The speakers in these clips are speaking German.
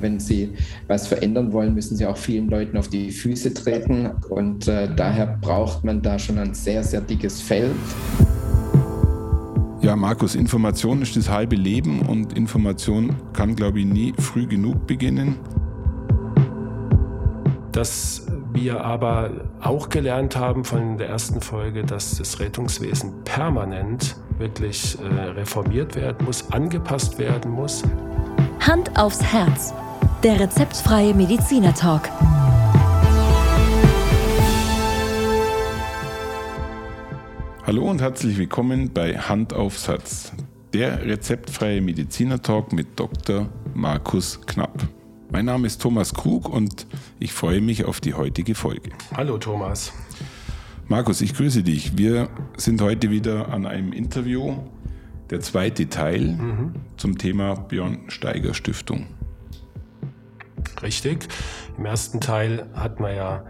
wenn Sie was verändern wollen, müssen Sie auch vielen Leuten auf die Füße treten. Und äh, daher braucht man da schon ein sehr, sehr dickes Fell. Ja, Markus, Information ist das halbe Leben und Information kann, glaube ich, nie früh genug beginnen. Dass wir aber auch gelernt haben von der ersten Folge, dass das Rettungswesen permanent wirklich äh, reformiert werden muss, angepasst werden muss. Hand aufs Herz. Der rezeptfreie Mediziner Talk. Hallo und herzlich willkommen bei Hand aufs Herz, der rezeptfreie Mediziner Talk mit Dr. Markus Knapp. Mein Name ist Thomas Krug und ich freue mich auf die heutige Folge. Hallo Thomas. Markus, ich grüße dich. Wir sind heute wieder an einem Interview, der zweite Teil mhm. zum Thema Björn Steiger Stiftung. Richtig. Im ersten Teil hat man ja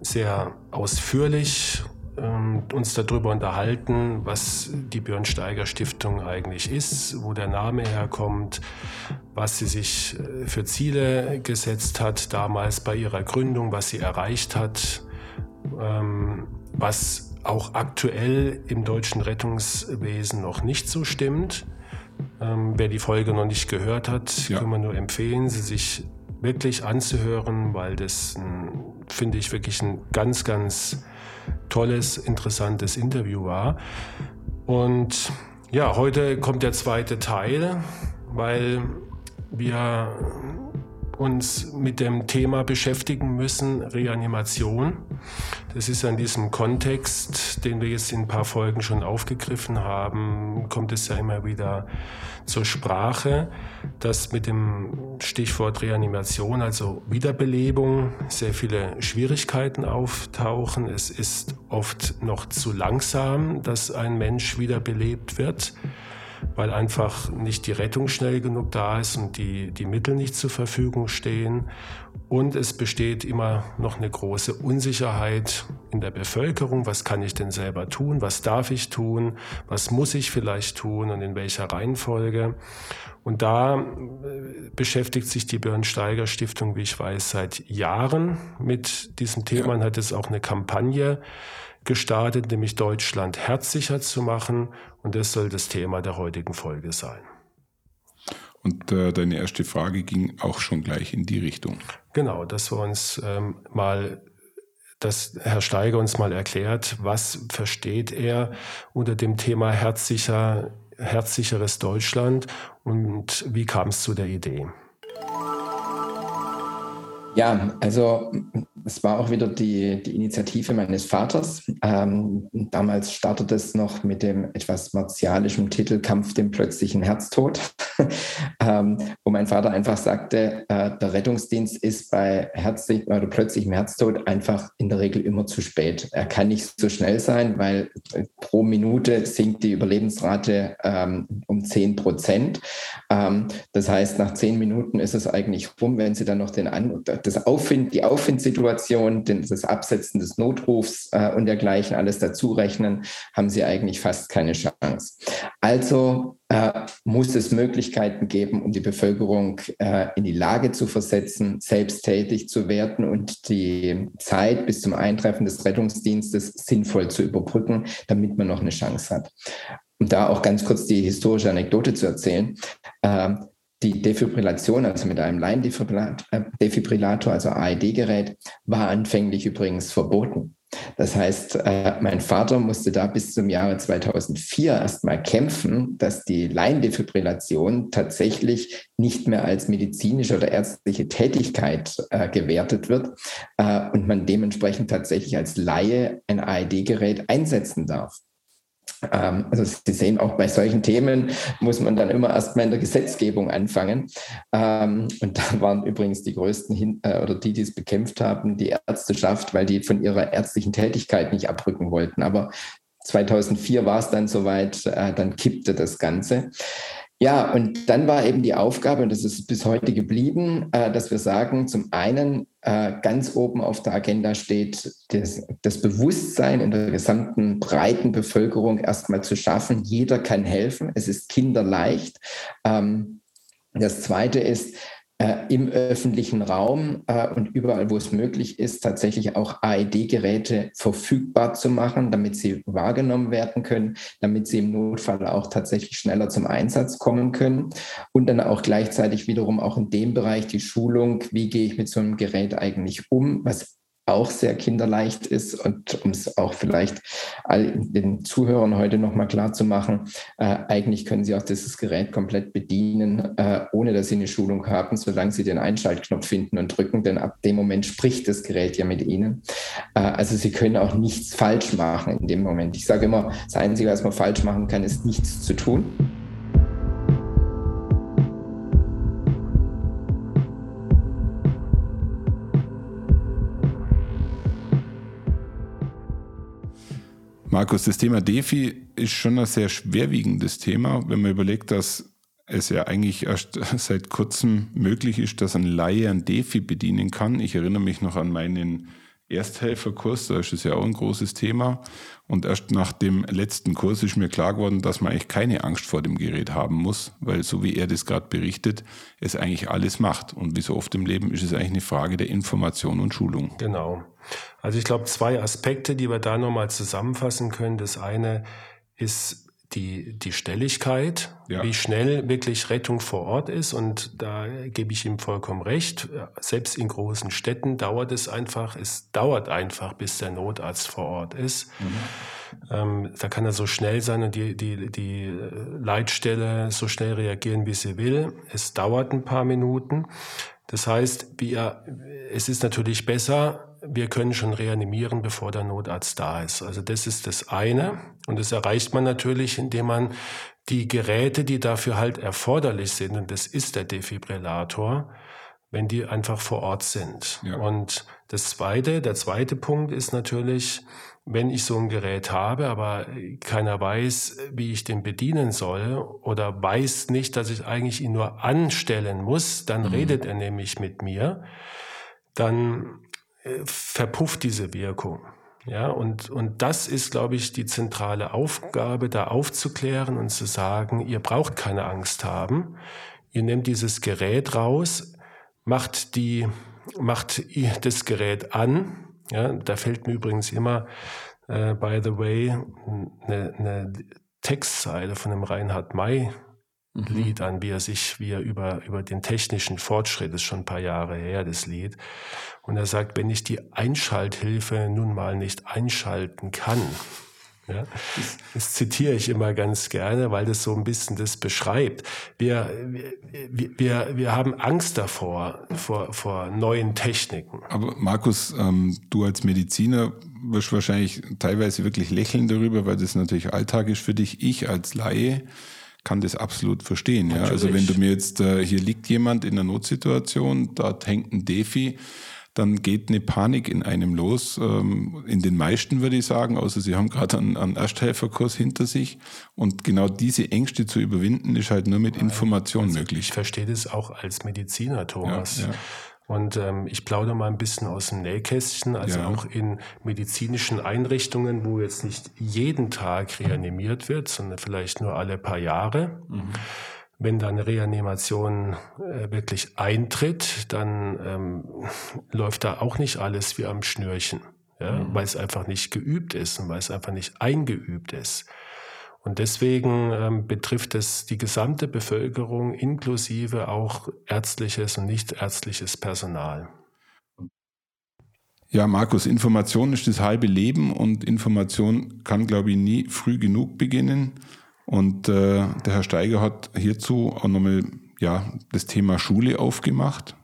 sehr ausführlich ähm, uns darüber unterhalten, was die Björn Steiger Stiftung eigentlich ist, wo der Name herkommt, was sie sich äh, für Ziele gesetzt hat damals bei ihrer Gründung, was sie erreicht hat, ähm, was auch aktuell im deutschen Rettungswesen noch nicht so stimmt. Ähm, wer die Folge noch nicht gehört hat, ja. kann man nur empfehlen, sie sich wirklich anzuhören, weil das, finde ich, wirklich ein ganz, ganz tolles, interessantes Interview war. Und ja, heute kommt der zweite Teil, weil wir uns mit dem Thema beschäftigen müssen, Reanimation. Das ist an diesem Kontext, den wir jetzt in ein paar Folgen schon aufgegriffen haben, kommt es ja immer wieder zur Sprache, dass mit dem Stichwort Reanimation, also Wiederbelebung, sehr viele Schwierigkeiten auftauchen. Es ist oft noch zu langsam, dass ein Mensch wiederbelebt wird weil einfach nicht die Rettung schnell genug da ist und die, die Mittel nicht zur Verfügung stehen. Und es besteht immer noch eine große Unsicherheit in der Bevölkerung. Was kann ich denn selber tun? Was darf ich tun? Was muss ich vielleicht tun und in welcher Reihenfolge? Und da äh, beschäftigt sich die Björn-Steiger Stiftung, wie ich weiß, seit Jahren mit diesem Thema und hat es auch eine Kampagne gestartet, nämlich Deutschland herzsicher zu machen. Und das soll das Thema der heutigen Folge sein. Und äh, deine erste Frage ging auch schon gleich in die Richtung. Genau, dass wir uns ähm, mal, dass Herr Steiger uns mal erklärt, was versteht er unter dem Thema herzsicher, herzsicheres Deutschland und wie kam es zu der Idee? Ja, also es war auch wieder die, die Initiative meines Vaters. Ähm, damals startete es noch mit dem etwas martialischen Titel Kampf dem plötzlichen Herztod, ähm, wo mein Vater einfach sagte, äh, der Rettungsdienst ist bei herzlich, oder plötzlichem Herztod einfach in der Regel immer zu spät. Er kann nicht so schnell sein, weil pro Minute sinkt die Überlebensrate ähm, um 10 Prozent. Ähm, das heißt, nach zehn Minuten ist es eigentlich rum, wenn Sie dann noch den An das Auffind, die Auffindsituation, das Absetzen des Notrufs äh, und dergleichen alles dazu rechnen, haben sie eigentlich fast keine Chance. Also äh, muss es Möglichkeiten geben, um die Bevölkerung äh, in die Lage zu versetzen, selbsttätig zu werden und die Zeit bis zum Eintreffen des Rettungsdienstes sinnvoll zu überbrücken, damit man noch eine Chance hat. Um da auch ganz kurz die historische Anekdote zu erzählen. Äh, die Defibrillation, also mit einem Laiendefibrillator, also AED-Gerät, war anfänglich übrigens verboten. Das heißt, äh, mein Vater musste da bis zum Jahre 2004 erstmal kämpfen, dass die Laiendefibrillation tatsächlich nicht mehr als medizinische oder ärztliche Tätigkeit äh, gewertet wird äh, und man dementsprechend tatsächlich als Laie ein AED-Gerät einsetzen darf. Ähm, also Sie sehen, auch bei solchen Themen muss man dann immer erstmal in der Gesetzgebung anfangen. Ähm, und da waren übrigens die größten äh, oder die, die es bekämpft haben, die Ärzteschaft, weil die von ihrer ärztlichen Tätigkeit nicht abrücken wollten. Aber 2004 war es dann soweit, äh, dann kippte das Ganze. Ja, und dann war eben die Aufgabe, und das ist bis heute geblieben, äh, dass wir sagen, zum einen äh, ganz oben auf der Agenda steht, das, das, Bewusstsein in der gesamten breiten Bevölkerung erstmal zu schaffen. Jeder kann helfen. Es ist kinderleicht. Ähm, das zweite ist, im öffentlichen Raum äh, und überall, wo es möglich ist, tatsächlich auch AED-Geräte verfügbar zu machen, damit sie wahrgenommen werden können, damit sie im Notfall auch tatsächlich schneller zum Einsatz kommen können. Und dann auch gleichzeitig wiederum auch in dem Bereich die Schulung, wie gehe ich mit so einem Gerät eigentlich um, was auch sehr kinderleicht ist und um es auch vielleicht all den Zuhörern heute nochmal klar zu machen, äh, eigentlich können Sie auch dieses Gerät komplett bedienen, äh, ohne dass Sie eine Schulung haben, solange Sie den Einschaltknopf finden und drücken, denn ab dem Moment spricht das Gerät ja mit Ihnen. Äh, also Sie können auch nichts falsch machen in dem Moment. Ich sage immer, das Einzige, was man falsch machen kann, ist nichts zu tun. Markus, das Thema DeFi ist schon ein sehr schwerwiegendes Thema, wenn man überlegt, dass es ja eigentlich erst seit kurzem möglich ist, dass ein Laie ein DeFi bedienen kann. Ich erinnere mich noch an meinen Ersthelferkurs, da ist es ja auch ein großes Thema. Und erst nach dem letzten Kurs ist mir klar geworden, dass man eigentlich keine Angst vor dem Gerät haben muss, weil so wie er das gerade berichtet, es eigentlich alles macht. Und wie so oft im Leben ist es eigentlich eine Frage der Information und Schulung. Genau. Also ich glaube, zwei Aspekte, die wir da nochmal zusammenfassen können. Das eine ist die, die Schnelligkeit, ja. wie schnell wirklich Rettung vor Ort ist. Und da gebe ich ihm vollkommen recht. Selbst in großen Städten dauert es einfach, es dauert einfach, bis der Notarzt vor Ort ist. Mhm. Ähm, da kann er so schnell sein und die, die, die Leitstelle so schnell reagieren, wie sie will. Es dauert ein paar Minuten. Das heißt, wir, es ist natürlich besser, wir können schon reanimieren, bevor der Notarzt da ist. Also das ist das eine. Und das erreicht man natürlich, indem man die Geräte, die dafür halt erforderlich sind, und das ist der Defibrillator, wenn die einfach vor Ort sind. Ja. Und das zweite, der zweite Punkt ist natürlich, wenn ich so ein Gerät habe, aber keiner weiß, wie ich den bedienen soll oder weiß nicht, dass ich eigentlich ihn nur anstellen muss, dann mhm. redet er nämlich mit mir. Dann verpufft diese Wirkung. Ja, und, und das ist, glaube ich, die zentrale Aufgabe, da aufzuklären und zu sagen, ihr braucht keine Angst haben. Ihr nehmt dieses Gerät raus, macht die, macht das Gerät an. Ja, da fällt mir übrigens immer, äh, by the way, eine, eine Textzeile von dem Reinhard May. Lied an, wie er sich, wie er über, über den technischen Fortschritt, ist schon ein paar Jahre her, das Lied. Und er sagt, wenn ich die Einschalthilfe nun mal nicht einschalten kann, ja, das, das zitiere ich immer ganz gerne, weil das so ein bisschen das beschreibt. Wir, wir, wir, wir haben Angst davor, vor, vor neuen Techniken. Aber Markus, ähm, du als Mediziner wirst wahrscheinlich teilweise wirklich lächeln darüber, weil das natürlich Alltag ist für dich. Ich als Laie kann das absolut verstehen. Ja? Also wenn du mir jetzt, äh, hier liegt jemand in einer Notsituation, dort hängt ein Defi, dann geht eine Panik in einem los. Ähm, in den meisten würde ich sagen, außer sie haben gerade einen, einen Ersthelferkurs hinter sich. Und genau diese Ängste zu überwinden, ist halt nur mit Information also möglich. Ich verstehe das auch als Mediziner, Thomas. Ja, ja. Und ähm, ich plaudere mal ein bisschen aus dem Nähkästchen, also ja. auch in medizinischen Einrichtungen, wo jetzt nicht jeden Tag reanimiert wird, sondern vielleicht nur alle paar Jahre. Mhm. Wenn dann Reanimation äh, wirklich eintritt, dann ähm, läuft da auch nicht alles wie am Schnürchen, ja? Mhm. weil es einfach nicht geübt ist und weil es einfach nicht eingeübt ist. Und deswegen ähm, betrifft es die gesamte Bevölkerung inklusive auch ärztliches und nicht ärztliches Personal. Ja, Markus, Information ist das halbe Leben und Information kann, glaube ich, nie früh genug beginnen. Und äh, der Herr Steiger hat hierzu auch nochmal ja, das Thema Schule aufgemacht,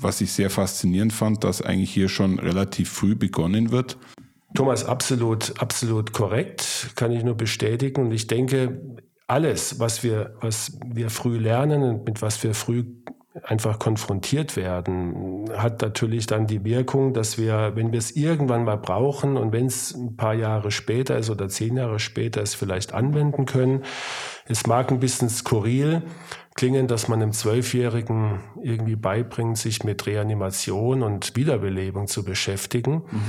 was ich sehr faszinierend fand, dass eigentlich hier schon relativ früh begonnen wird. Thomas, absolut, absolut korrekt, kann ich nur bestätigen. Und ich denke, alles, was wir, was wir früh lernen und mit was wir früh einfach konfrontiert werden, hat natürlich dann die Wirkung, dass wir, wenn wir es irgendwann mal brauchen und wenn es ein paar Jahre später ist oder zehn Jahre später es vielleicht anwenden können. Es mag ein bisschen skurril klingen, dass man einem Zwölfjährigen irgendwie beibringt, sich mit Reanimation und Wiederbelebung zu beschäftigen. Mhm.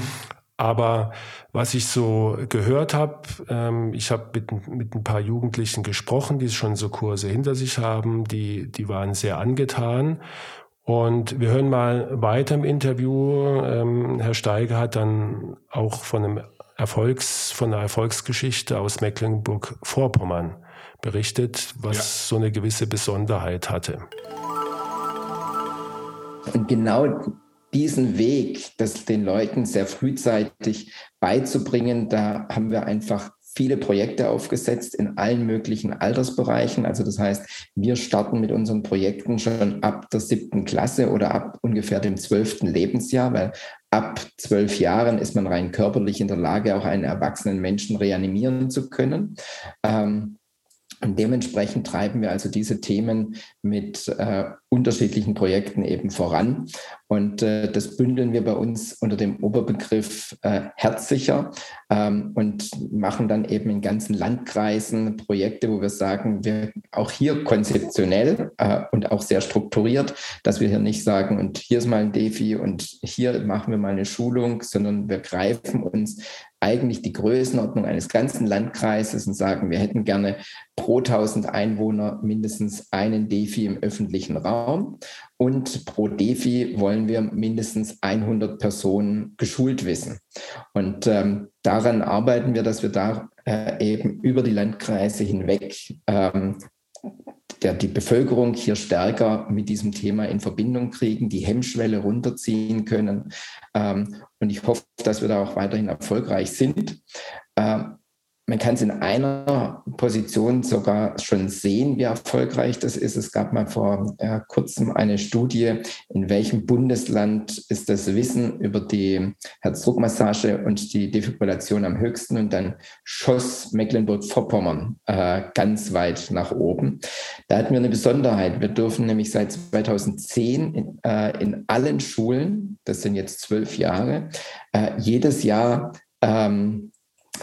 Aber was ich so gehört habe, ähm, ich habe mit, mit ein paar Jugendlichen gesprochen, die schon so Kurse hinter sich haben, die, die waren sehr angetan. Und wir hören mal weiter im Interview. Ähm, Herr Steiger hat dann auch von einem Erfolgs, von einer Erfolgsgeschichte aus Mecklenburg-Vorpommern berichtet, was ja. so eine gewisse Besonderheit hatte. Und genau diesen Weg, das den Leuten sehr frühzeitig beizubringen, da haben wir einfach viele Projekte aufgesetzt in allen möglichen Altersbereichen. Also das heißt, wir starten mit unseren Projekten schon ab der siebten Klasse oder ab ungefähr dem zwölften Lebensjahr, weil ab zwölf Jahren ist man rein körperlich in der Lage, auch einen erwachsenen Menschen reanimieren zu können. Ähm, und dementsprechend treiben wir also diese Themen mit äh, unterschiedlichen Projekten eben voran. Und äh, das bündeln wir bei uns unter dem Oberbegriff äh, Herzsicher ähm, und machen dann eben in ganzen Landkreisen Projekte, wo wir sagen, wir auch hier konzeptionell äh, und auch sehr strukturiert, dass wir hier nicht sagen, und hier ist mal ein Defi und hier machen wir mal eine Schulung, sondern wir greifen uns eigentlich die Größenordnung eines ganzen Landkreises und sagen, wir hätten gerne pro 1000 Einwohner mindestens einen Defi im öffentlichen Raum und pro Defi wollen wir mindestens 100 Personen geschult wissen. Und ähm, daran arbeiten wir, dass wir da äh, eben über die Landkreise hinweg ähm, der, die Bevölkerung hier stärker mit diesem Thema in Verbindung kriegen, die Hemmschwelle runterziehen können. Ähm, und ich hoffe, dass wir da auch weiterhin erfolgreich sind. Ähm, man kann es in einer Position sogar schon sehen, wie erfolgreich das ist. Es gab mal vor äh, kurzem eine Studie, in welchem Bundesland ist das Wissen über die Herzdruckmassage und die Defibrillation am höchsten. Und dann schoss Mecklenburg-Vorpommern äh, ganz weit nach oben. Da hatten wir eine Besonderheit. Wir dürfen nämlich seit 2010 in, äh, in allen Schulen, das sind jetzt zwölf Jahre, äh, jedes Jahr ähm,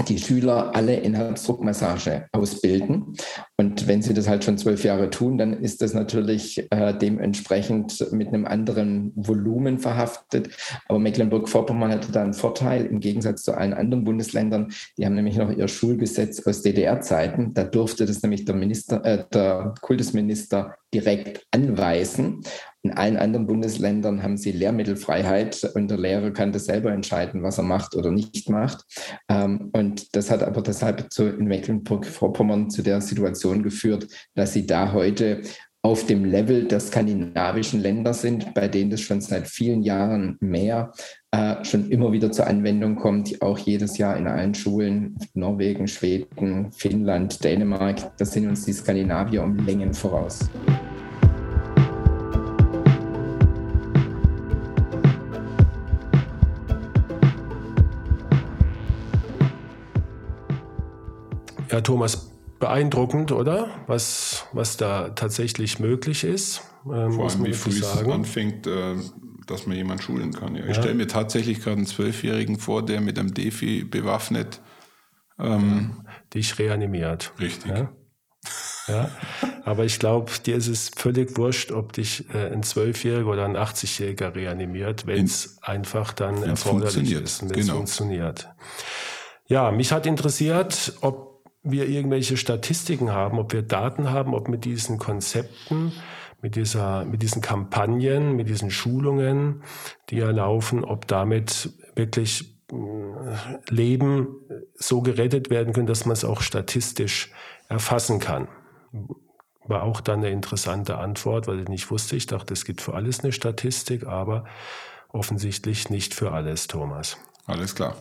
die Schüler alle in Herzdruckmassage ausbilden. Und wenn sie das halt schon zwölf Jahre tun, dann ist das natürlich äh, dementsprechend mit einem anderen Volumen verhaftet. Aber Mecklenburg-Vorpommern hatte da einen Vorteil im Gegensatz zu allen anderen Bundesländern. Die haben nämlich noch ihr Schulgesetz aus DDR-Zeiten. Da durfte das nämlich der Minister, äh, der Kultusminister direkt anweisen. In allen anderen Bundesländern haben sie Lehrmittelfreiheit und der Lehrer kann das selber entscheiden, was er macht oder nicht macht. Ähm, und das hat aber deshalb in Mecklenburg-Vorpommern zu der Situation geführt, dass sie da heute auf dem Level der skandinavischen Länder sind, bei denen das schon seit vielen Jahren mehr äh, schon immer wieder zur Anwendung kommt, auch jedes Jahr in allen Schulen, Norwegen, Schweden, Finnland, Dänemark, da sind uns die Skandinavier um Längen voraus. Ja, Thomas, beeindruckend, oder? Was, was da tatsächlich möglich ist. Ähm, Vor allem, wie früh es anfängt, äh, dass man jemanden schulen kann. Ja. Ich ja. stelle mir tatsächlich gerade einen Zwölfjährigen vor, der mit einem Defi bewaffnet ähm, dich reanimiert. Richtig. Ja? ja? Aber ich glaube, dir ist es völlig wurscht, ob dich äh, ein Zwölfjähriger oder ein 80-Jähriger reanimiert, wenn es einfach dann erforderlich ist wenn es genau. funktioniert. Ja, mich hat interessiert, ob wir irgendwelche Statistiken haben, ob wir Daten haben, ob mit diesen Konzepten, mit dieser, mit diesen Kampagnen, mit diesen Schulungen, die ja laufen, ob damit wirklich äh, Leben so gerettet werden können, dass man es auch statistisch erfassen kann. War auch dann eine interessante Antwort, weil ich nicht wusste. Ich dachte, es gibt für alles eine Statistik, aber offensichtlich nicht für alles, Thomas. Alles klar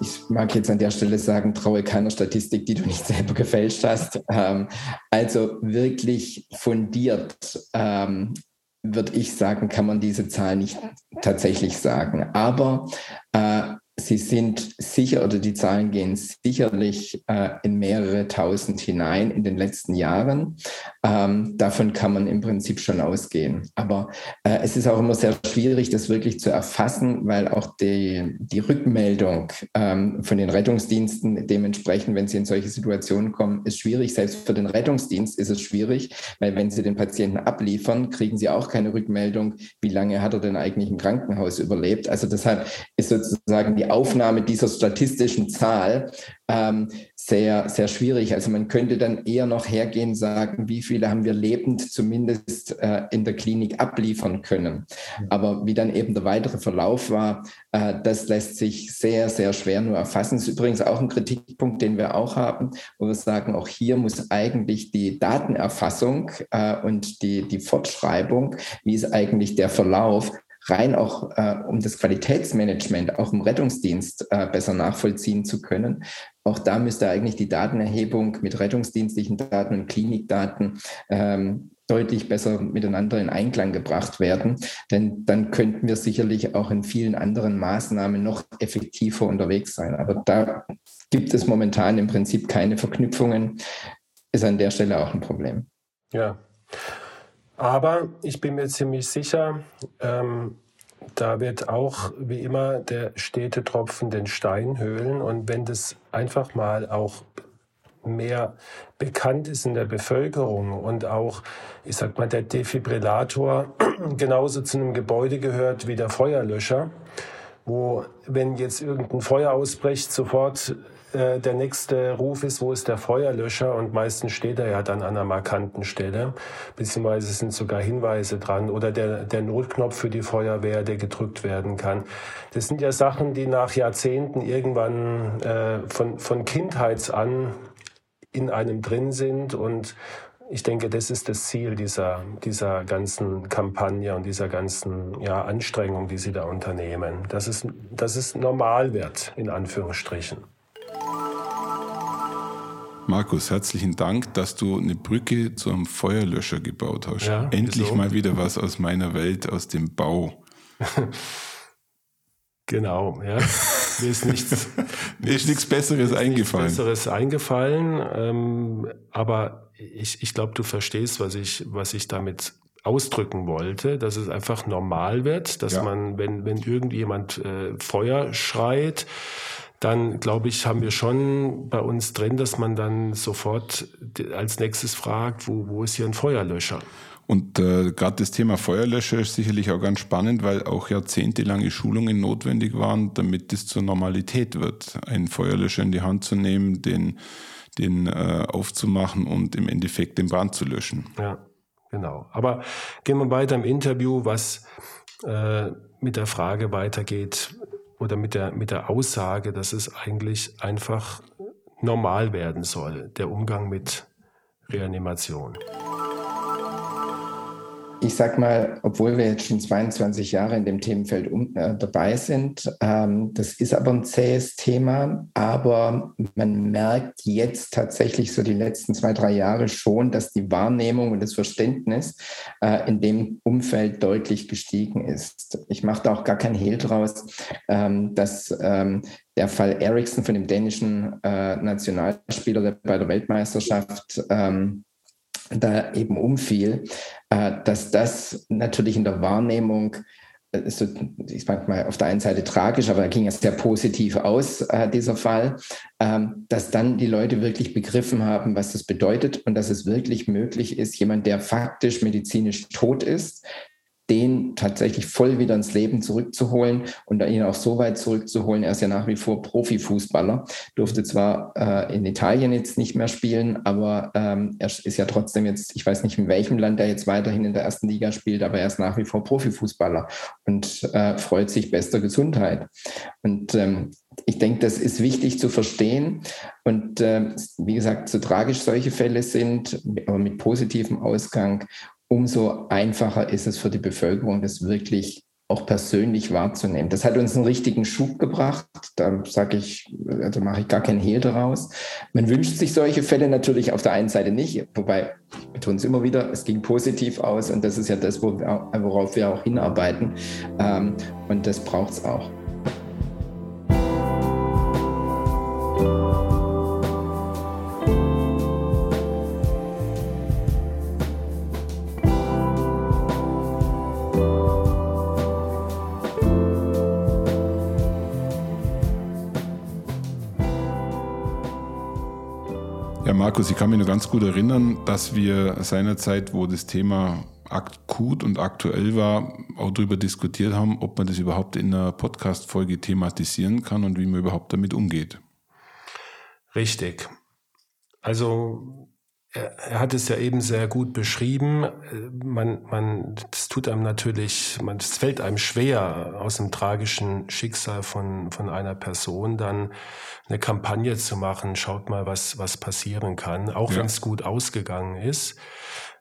ich mag jetzt an der Stelle sagen, traue keiner Statistik, die du nicht selber gefälscht hast. Ähm, also wirklich fundiert, ähm, würde ich sagen, kann man diese Zahl nicht tatsächlich sagen. Aber äh, Sie sind sicher oder die Zahlen gehen sicherlich äh, in mehrere tausend hinein in den letzten Jahren. Ähm, davon kann man im Prinzip schon ausgehen. Aber äh, es ist auch immer sehr schwierig, das wirklich zu erfassen, weil auch die, die Rückmeldung ähm, von den Rettungsdiensten dementsprechend, wenn sie in solche Situationen kommen, ist schwierig. Selbst für den Rettungsdienst ist es schwierig, weil wenn sie den Patienten abliefern, kriegen sie auch keine Rückmeldung, wie lange hat er denn eigentlich im Krankenhaus überlebt. Also deshalb ist sozusagen die Aufnahme dieser statistischen Zahl ähm, sehr, sehr schwierig. Also man könnte dann eher noch hergehen, sagen, wie viele haben wir lebend zumindest äh, in der Klinik abliefern können. Aber wie dann eben der weitere Verlauf war, äh, das lässt sich sehr, sehr schwer nur erfassen. Das ist übrigens auch ein Kritikpunkt, den wir auch haben, wo wir sagen, auch hier muss eigentlich die Datenerfassung äh, und die, die Fortschreibung, wie ist eigentlich der Verlauf, rein auch äh, um das Qualitätsmanagement auch im Rettungsdienst äh, besser nachvollziehen zu können. Auch da müsste eigentlich die Datenerhebung mit rettungsdienstlichen Daten und Klinikdaten ähm, deutlich besser miteinander in Einklang gebracht werden. Denn dann könnten wir sicherlich auch in vielen anderen Maßnahmen noch effektiver unterwegs sein. Aber da gibt es momentan im Prinzip keine Verknüpfungen. Ist an der Stelle auch ein Problem. Ja. Aber ich bin mir ziemlich sicher, ähm, da wird auch wie immer der stete Tropfen den Stein höhlen. Und wenn das einfach mal auch mehr bekannt ist in der Bevölkerung und auch, ich sag mal, der Defibrillator genauso zu einem Gebäude gehört wie der Feuerlöscher, wo, wenn jetzt irgendein Feuer ausbricht, sofort äh, der nächste Ruf ist, wo ist der Feuerlöscher? Und meistens steht er ja dann an einer markanten Stelle, beziehungsweise sind sogar Hinweise dran oder der, der Notknopf für die Feuerwehr, der gedrückt werden kann. Das sind ja Sachen, die nach Jahrzehnten irgendwann äh, von, von Kindheits an in einem drin sind und ich denke, das ist das Ziel dieser, dieser ganzen Kampagne und dieser ganzen ja, Anstrengung, die Sie da unternehmen, dass es, dass es normal wird, in Anführungsstrichen. Markus, herzlichen Dank, dass du eine Brücke zu einem Feuerlöscher gebaut hast. Ja, Endlich so. mal wieder was aus meiner Welt, aus dem Bau. genau, ja. Mir ist nichts, Mir ist nichts Besseres nichts eingefallen. Besseres eingefallen, ähm, aber ich, ich glaube, du verstehst, was ich, was ich damit ausdrücken wollte, dass es einfach normal wird, dass ja. man, wenn, wenn irgendjemand äh, Feuer schreit, dann glaube ich, haben wir schon bei uns drin, dass man dann sofort als nächstes fragt, wo, wo ist hier ein Feuerlöscher? Und äh, gerade das Thema Feuerlöscher ist sicherlich auch ganz spannend, weil auch jahrzehntelange Schulungen notwendig waren, damit es zur Normalität wird, einen Feuerlöscher in die Hand zu nehmen, den, den äh, aufzumachen und im Endeffekt den Brand zu löschen. Ja, genau. Aber gehen wir weiter im Interview, was äh, mit der Frage weitergeht, oder mit der, mit der Aussage, dass es eigentlich einfach normal werden soll, der Umgang mit Reanimation ich sag mal, obwohl wir jetzt schon 22 Jahre in dem Themenfeld um, äh, dabei sind, ähm, das ist aber ein zähes Thema, aber man merkt jetzt tatsächlich so die letzten zwei, drei Jahre schon, dass die Wahrnehmung und das Verständnis äh, in dem Umfeld deutlich gestiegen ist. Ich mache da auch gar kein Hehl draus, ähm, dass ähm, der Fall Ericsson von dem dänischen äh, Nationalspieler, der bei der Weltmeisterschaft ähm, da eben umfiel, äh, dass das natürlich in der Wahrnehmung äh, so, ich sag mal, auf der einen Seite tragisch, aber da ging es sehr positiv aus, äh, dieser Fall, ähm, dass dann die Leute wirklich begriffen haben, was das bedeutet und dass es wirklich möglich ist, jemand, der faktisch medizinisch tot ist, den tatsächlich voll wieder ins Leben zurückzuholen und ihn auch so weit zurückzuholen. Er ist ja nach wie vor Profifußballer, durfte zwar äh, in Italien jetzt nicht mehr spielen, aber ähm, er ist ja trotzdem jetzt, ich weiß nicht, in welchem Land er jetzt weiterhin in der ersten Liga spielt, aber er ist nach wie vor Profifußballer und äh, freut sich bester Gesundheit. Und ähm, ich denke, das ist wichtig zu verstehen. Und äh, wie gesagt, so tragisch solche Fälle sind, aber mit positivem Ausgang, umso einfacher ist es für die Bevölkerung, das wirklich auch persönlich wahrzunehmen. Das hat uns einen richtigen Schub gebracht. Da sage ich, also mache ich gar keinen Hehl daraus. Man wünscht sich solche Fälle natürlich auf der einen Seite nicht, wobei wir tun es immer wieder, es ging positiv aus und das ist ja das, worauf wir auch hinarbeiten. Ähm, und das braucht es auch. Markus, ich kann mich nur ganz gut erinnern, dass wir seinerzeit, wo das Thema akut und aktuell war, auch darüber diskutiert haben, ob man das überhaupt in einer Podcast-Folge thematisieren kann und wie man überhaupt damit umgeht. Richtig. Also er, hat es ja eben sehr gut beschrieben. Man, man, das tut einem natürlich, man, es fällt einem schwer, aus dem tragischen Schicksal von, von einer Person dann eine Kampagne zu machen. Schaut mal, was, was passieren kann, auch ja. wenn es gut ausgegangen ist.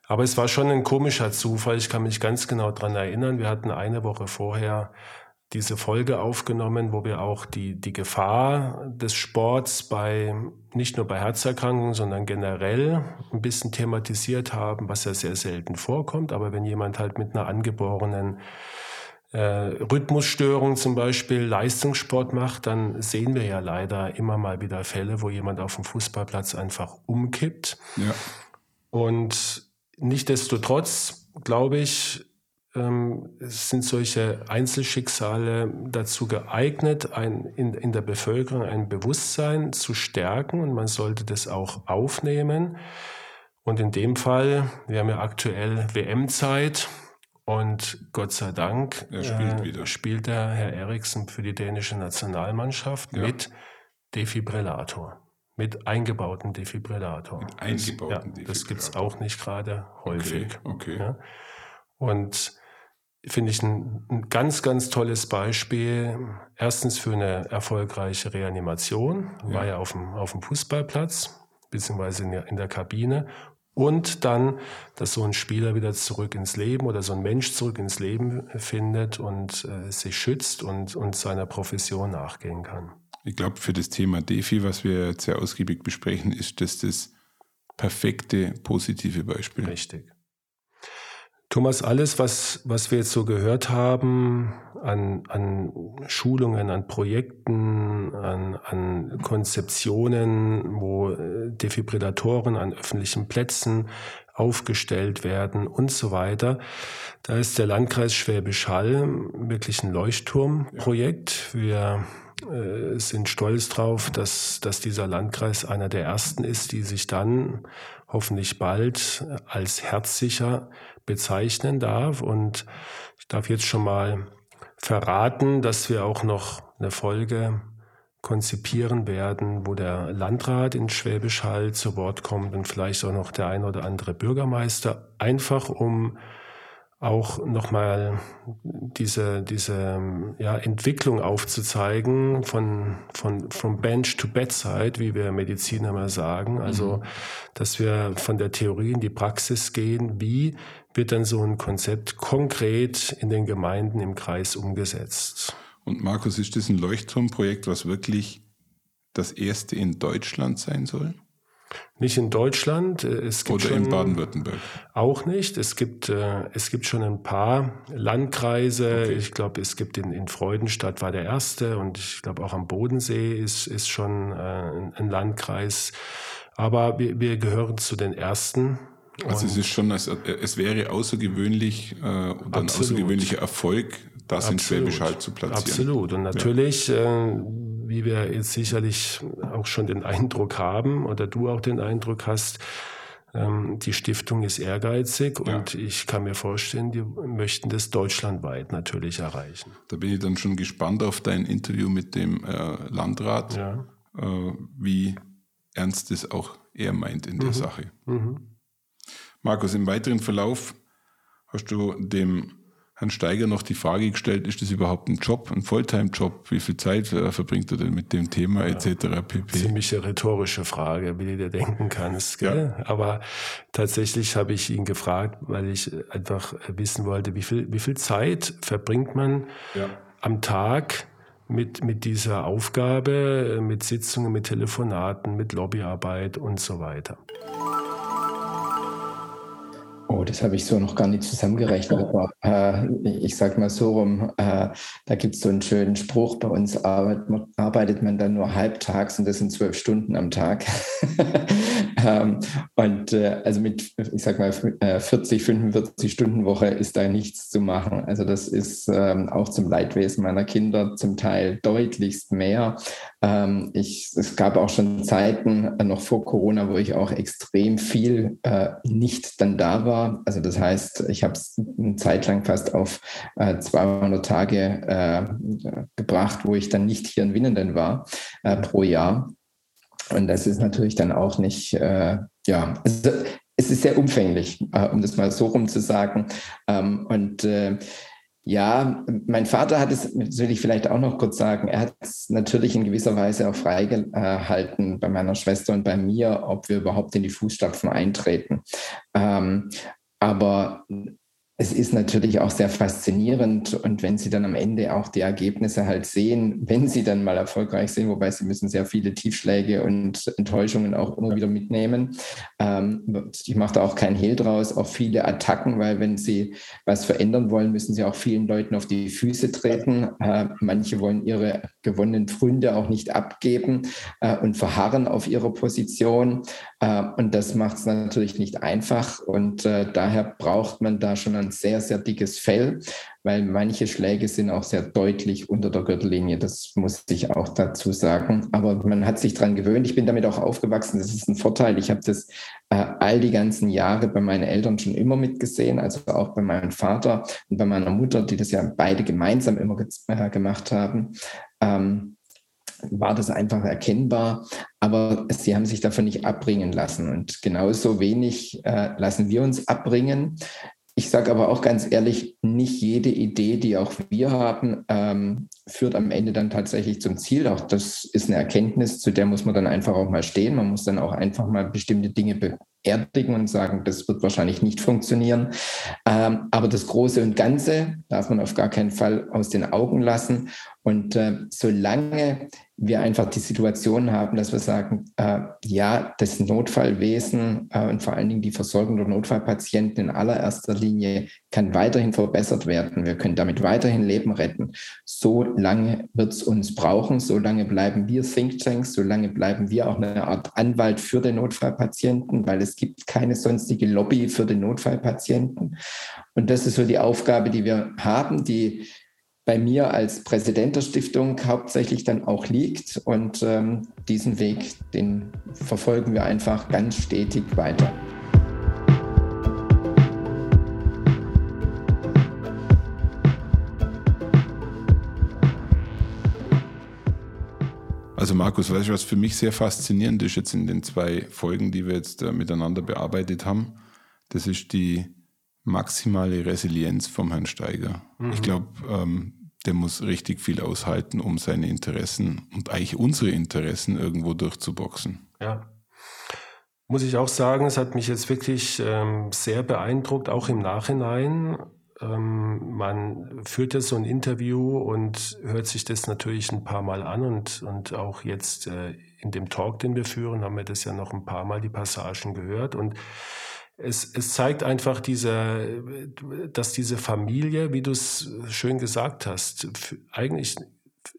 Aber es war schon ein komischer Zufall. Ich kann mich ganz genau dran erinnern. Wir hatten eine Woche vorher diese Folge aufgenommen, wo wir auch die, die Gefahr des Sports bei, nicht nur bei Herzerkrankungen, sondern generell ein bisschen thematisiert haben, was ja sehr selten vorkommt. Aber wenn jemand halt mit einer angeborenen äh, Rhythmusstörung zum Beispiel Leistungssport macht, dann sehen wir ja leider immer mal wieder Fälle, wo jemand auf dem Fußballplatz einfach umkippt. Ja. Und nichtdestotrotz, glaube ich, ähm, sind solche Einzelschicksale dazu geeignet, ein, in, in der Bevölkerung ein Bewusstsein zu stärken und man sollte das auch aufnehmen. Und in dem Fall, wir haben ja aktuell WM-Zeit und Gott sei Dank er spielt, äh, spielt der Herr Eriksen für die dänische Nationalmannschaft ja. mit Defibrillator. Mit eingebautem Defibrillator. Mit eingebauten das, ja, Das gibt es auch nicht gerade häufig. Okay. okay. Ja. Und finde ich ein, ein, ganz, ganz tolles Beispiel. Erstens für eine erfolgreiche Reanimation, ja. war ja auf dem, auf dem Fußballplatz, beziehungsweise in der, in der Kabine. Und dann, dass so ein Spieler wieder zurück ins Leben oder so ein Mensch zurück ins Leben findet und äh, sich schützt und, und seiner Profession nachgehen kann. Ich glaube, für das Thema Defi, was wir jetzt sehr ausgiebig besprechen, ist das das perfekte positive Beispiel. Richtig. Thomas, alles, was, was wir jetzt so gehört haben an, an Schulungen, an Projekten, an, an Konzeptionen, wo äh, Defibrillatoren an öffentlichen Plätzen aufgestellt werden und so weiter, da ist der Landkreis Schwäbisch Hall wirklich ein Leuchtturmprojekt. Wir äh, sind stolz drauf, dass, dass dieser Landkreis einer der ersten ist, die sich dann hoffentlich bald als herzsicher bezeichnen darf. Und ich darf jetzt schon mal verraten, dass wir auch noch eine Folge konzipieren werden, wo der Landrat in Schwäbisch Hall zu Wort kommt und vielleicht auch noch der ein oder andere Bürgermeister, einfach um auch nochmal diese, diese ja, Entwicklung aufzuzeigen von, von from Bench to Bedside, wie wir Mediziner mal sagen. Also, mhm. dass wir von der Theorie in die Praxis gehen. Wie wird dann so ein Konzept konkret in den Gemeinden im Kreis umgesetzt? Und Markus, ist das ein Leuchtturmprojekt, was wirklich das erste in Deutschland sein soll? Nicht in Deutschland. Äh, es gibt Oder schon, in Baden-Württemberg. Auch nicht. Es gibt, äh, es gibt schon ein paar Landkreise. Okay. Ich glaube, es gibt in, in Freudenstadt war der erste und ich glaube auch am Bodensee ist, ist schon äh, ein Landkreis. Aber wir, wir gehören zu den ersten. Also es ist schon, es wäre außergewöhnlich äh, oder absolut. ein außergewöhnlicher Erfolg, das absolut. in Schwäbisch Hall zu platzieren. Absolut. Und natürlich ja. äh, wie wir jetzt sicherlich auch schon den Eindruck haben oder du auch den Eindruck hast, ähm, die Stiftung ist ehrgeizig ja. und ich kann mir vorstellen, die möchten das deutschlandweit natürlich erreichen. Da bin ich dann schon gespannt auf dein Interview mit dem äh, Landrat, ja. äh, wie ernst es auch er meint in der mhm. Sache. Mhm. Markus, im weiteren Verlauf hast du dem Herrn Steiger noch die Frage gestellt, ist das überhaupt ein Job, ein Volltime-Job? Wie viel Zeit äh, verbringt er denn mit dem Thema etc. pp? Ziemlich eine rhetorische Frage, wie du dir denken kannst. Gell? Ja. Aber tatsächlich habe ich ihn gefragt, weil ich einfach wissen wollte, wie viel, wie viel Zeit verbringt man ja. am Tag mit, mit dieser Aufgabe, mit Sitzungen, mit Telefonaten, mit Lobbyarbeit und so weiter. Oh, das habe ich so noch gar nicht zusammengerechnet. Aber äh, ich sage mal so rum, äh, da gibt es so einen schönen Spruch, bei uns arbeit, arbeitet man dann nur halbtags und das sind zwölf Stunden am Tag. ähm, und äh, also mit, ich sage mal, 40, 45 äh, Stunden Woche ist da nichts zu machen. Also das ist ähm, auch zum Leidwesen meiner Kinder zum Teil deutlichst mehr. Ähm, ich, es gab auch schon Zeiten, äh, noch vor Corona, wo ich auch extrem viel äh, nicht dann da war Jahr. Also das heißt, ich habe es eine Zeit lang fast auf äh, 200 Tage äh, gebracht, wo ich dann nicht hier in Winnenden war äh, pro Jahr. Und das ist natürlich dann auch nicht, äh, ja, also es ist sehr umfänglich, äh, um das mal so rum zu sagen. Ähm, und äh, ja, mein Vater hat es, das will ich vielleicht auch noch kurz sagen, er hat es natürlich in gewisser Weise auch freigehalten bei meiner Schwester und bei mir, ob wir überhaupt in die Fußstapfen eintreten. Ähm, aber es ist natürlich auch sehr faszinierend und wenn Sie dann am Ende auch die Ergebnisse halt sehen, wenn Sie dann mal erfolgreich sind, wobei Sie müssen sehr viele Tiefschläge und Enttäuschungen auch immer wieder mitnehmen. Ähm, ich mache da auch keinen Hehl draus, auch viele Attacken, weil wenn Sie was verändern wollen, müssen Sie auch vielen Leuten auf die Füße treten. Äh, manche wollen ihre gewonnenen Pfründe auch nicht abgeben äh, und verharren auf ihrer Position. Äh, und das macht es natürlich nicht einfach und äh, daher braucht man da schon ein sehr, sehr dickes Fell, weil manche Schläge sind auch sehr deutlich unter der Gürtellinie. Das muss ich auch dazu sagen. Aber man hat sich daran gewöhnt. Ich bin damit auch aufgewachsen. Das ist ein Vorteil. Ich habe das äh, all die ganzen Jahre bei meinen Eltern schon immer mitgesehen, also auch bei meinem Vater und bei meiner Mutter, die das ja beide gemeinsam immer äh, gemacht haben. Ähm, war das einfach erkennbar, aber sie haben sich davon nicht abbringen lassen. Und genauso wenig äh, lassen wir uns abbringen. Ich sage aber auch ganz ehrlich, nicht jede Idee, die auch wir haben, ähm, führt am Ende dann tatsächlich zum Ziel. Auch das ist eine Erkenntnis, zu der muss man dann einfach auch mal stehen. Man muss dann auch einfach mal bestimmte Dinge beerdigen und sagen, das wird wahrscheinlich nicht funktionieren. Ähm, aber das Große und Ganze darf man auf gar keinen Fall aus den Augen lassen. Und äh, solange wir einfach die Situation haben, dass wir sagen, äh, ja, das Notfallwesen äh, und vor allen Dingen die Versorgung der Notfallpatienten in allererster Linie kann weiterhin verbessert werden. Wir können damit weiterhin Leben retten. So lange wird es uns brauchen, so lange bleiben wir Thinktanks, so lange bleiben wir auch eine Art Anwalt für den Notfallpatienten, weil es gibt keine sonstige Lobby für den Notfallpatienten. Und das ist so die Aufgabe, die wir haben, die bei mir als Präsident der Stiftung hauptsächlich dann auch liegt. Und ähm, diesen Weg, den verfolgen wir einfach ganz stetig weiter. Also Markus, weißt du, was für mich sehr faszinierend ist jetzt in den zwei Folgen, die wir jetzt äh, miteinander bearbeitet haben? Das ist die maximale Resilienz vom Herrn Steiger. Mhm. Ich glaube, ähm, der muss richtig viel aushalten, um seine Interessen und eigentlich unsere Interessen irgendwo durchzuboxen. Ja. Muss ich auch sagen, es hat mich jetzt wirklich ähm, sehr beeindruckt, auch im Nachhinein. Ähm, man führt ja so ein Interview und hört sich das natürlich ein paar Mal an und, und auch jetzt äh, in dem Talk, den wir führen, haben wir das ja noch ein paar Mal die Passagen gehört. Und es, es zeigt einfach diese, dass diese Familie, wie du es schön gesagt hast, eigentlich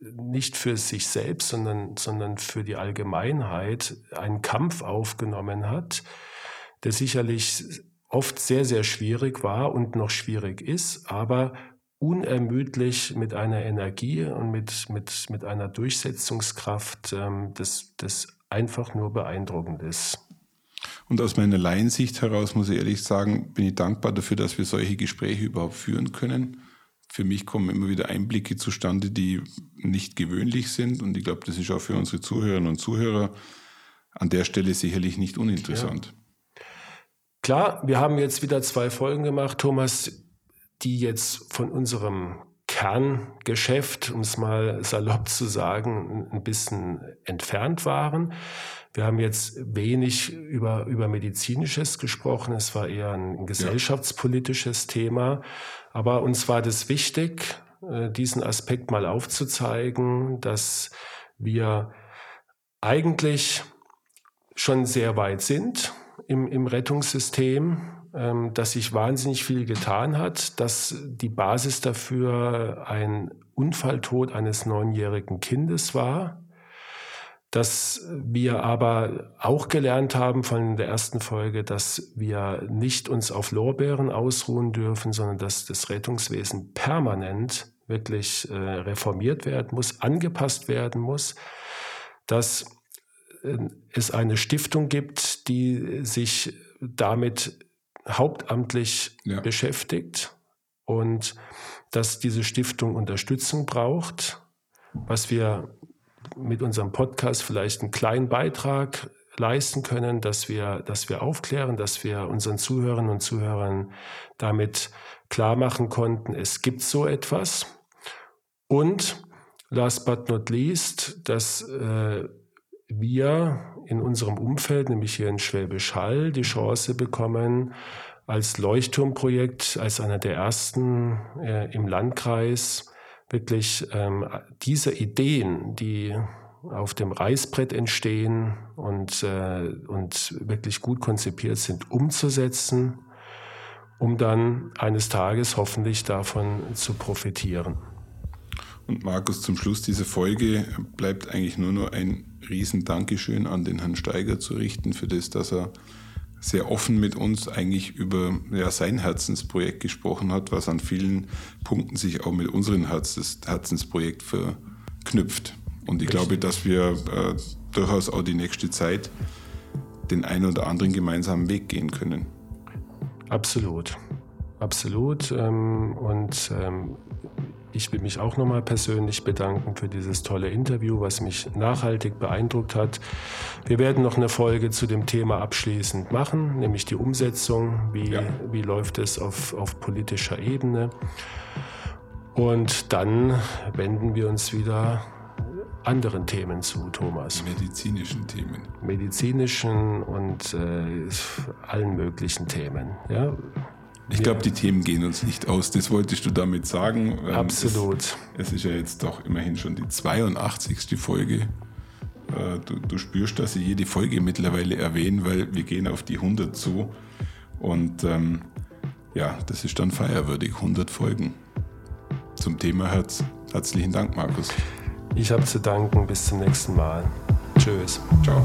nicht für sich selbst, sondern, sondern für die Allgemeinheit einen Kampf aufgenommen hat, der sicherlich oft sehr, sehr schwierig war und noch schwierig ist, aber unermüdlich mit einer Energie und mit, mit, mit einer Durchsetzungskraft, ähm, das, das einfach nur beeindruckend ist. Und aus meiner Laiensicht heraus muss ich ehrlich sagen, bin ich dankbar dafür, dass wir solche Gespräche überhaupt führen können. Für mich kommen immer wieder Einblicke zustande, die nicht gewöhnlich sind. Und ich glaube, das ist auch für unsere Zuhörerinnen und Zuhörer an der Stelle sicherlich nicht uninteressant. Ja. Klar, wir haben jetzt wieder zwei Folgen gemacht, Thomas, die jetzt von unserem Kerngeschäft, um es mal salopp zu sagen, ein bisschen entfernt waren. Wir haben jetzt wenig über, über medizinisches gesprochen. Es war eher ein gesellschaftspolitisches ja. Thema. Aber uns war das wichtig, äh, diesen Aspekt mal aufzuzeigen, dass wir eigentlich schon sehr weit sind im, im Rettungssystem, ähm, dass sich wahnsinnig viel getan hat, dass die Basis dafür ein Unfalltod eines neunjährigen Kindes war, dass wir aber auch gelernt haben von der ersten Folge, dass wir nicht uns auf Lorbeeren ausruhen dürfen, sondern dass das Rettungswesen permanent wirklich äh, reformiert werden muss, angepasst werden muss, dass es eine Stiftung gibt, die sich damit hauptamtlich ja. beschäftigt und dass diese Stiftung Unterstützung braucht, was wir mit unserem Podcast vielleicht einen kleinen Beitrag leisten können, dass wir, dass wir aufklären, dass wir unseren Zuhörerinnen und Zuhörern damit klar machen konnten, es gibt so etwas. Und last but not least, dass äh, wir in unserem Umfeld, nämlich hier in Schwäbisch Hall, die Chance bekommen, als Leuchtturmprojekt, als einer der ersten äh, im Landkreis, wirklich ähm, diese Ideen, die auf dem Reißbrett entstehen und, äh, und wirklich gut konzipiert sind, umzusetzen, um dann eines Tages hoffentlich davon zu profitieren. Und Markus, zum Schluss dieser Folge bleibt eigentlich nur noch ein riesen Dankeschön an den Herrn Steiger zu richten für das, dass er sehr offen mit uns eigentlich über ja, sein Herzensprojekt gesprochen hat, was an vielen Punkten sich auch mit unserem Herzens, Herzensprojekt verknüpft. Und ich glaube, dass wir äh, durchaus auch die nächste Zeit den einen oder anderen gemeinsamen Weg gehen können. Absolut. Absolut. Ähm, und ähm, ich will mich auch nochmal persönlich bedanken für dieses tolle Interview, was mich nachhaltig beeindruckt hat. Wir werden noch eine Folge zu dem Thema abschließend machen, nämlich die Umsetzung. Wie, ja. wie läuft es auf, auf politischer Ebene? Und dann wenden wir uns wieder anderen Themen zu, Thomas. Medizinischen Themen. Medizinischen und äh, allen möglichen Themen. Ja? Ich glaube, die Themen gehen uns nicht aus. Das wolltest du damit sagen. Ähm, Absolut. Es, es ist ja jetzt doch immerhin schon die 82. Folge. Äh, du, du, spürst, dass ich jede Folge mittlerweile erwähne, weil wir gehen auf die 100 zu. Und ähm, ja, das ist dann feierwürdig. 100 Folgen zum Thema Herz. Herzlichen Dank, Markus. Ich habe zu danken. Bis zum nächsten Mal. Tschüss. Ciao.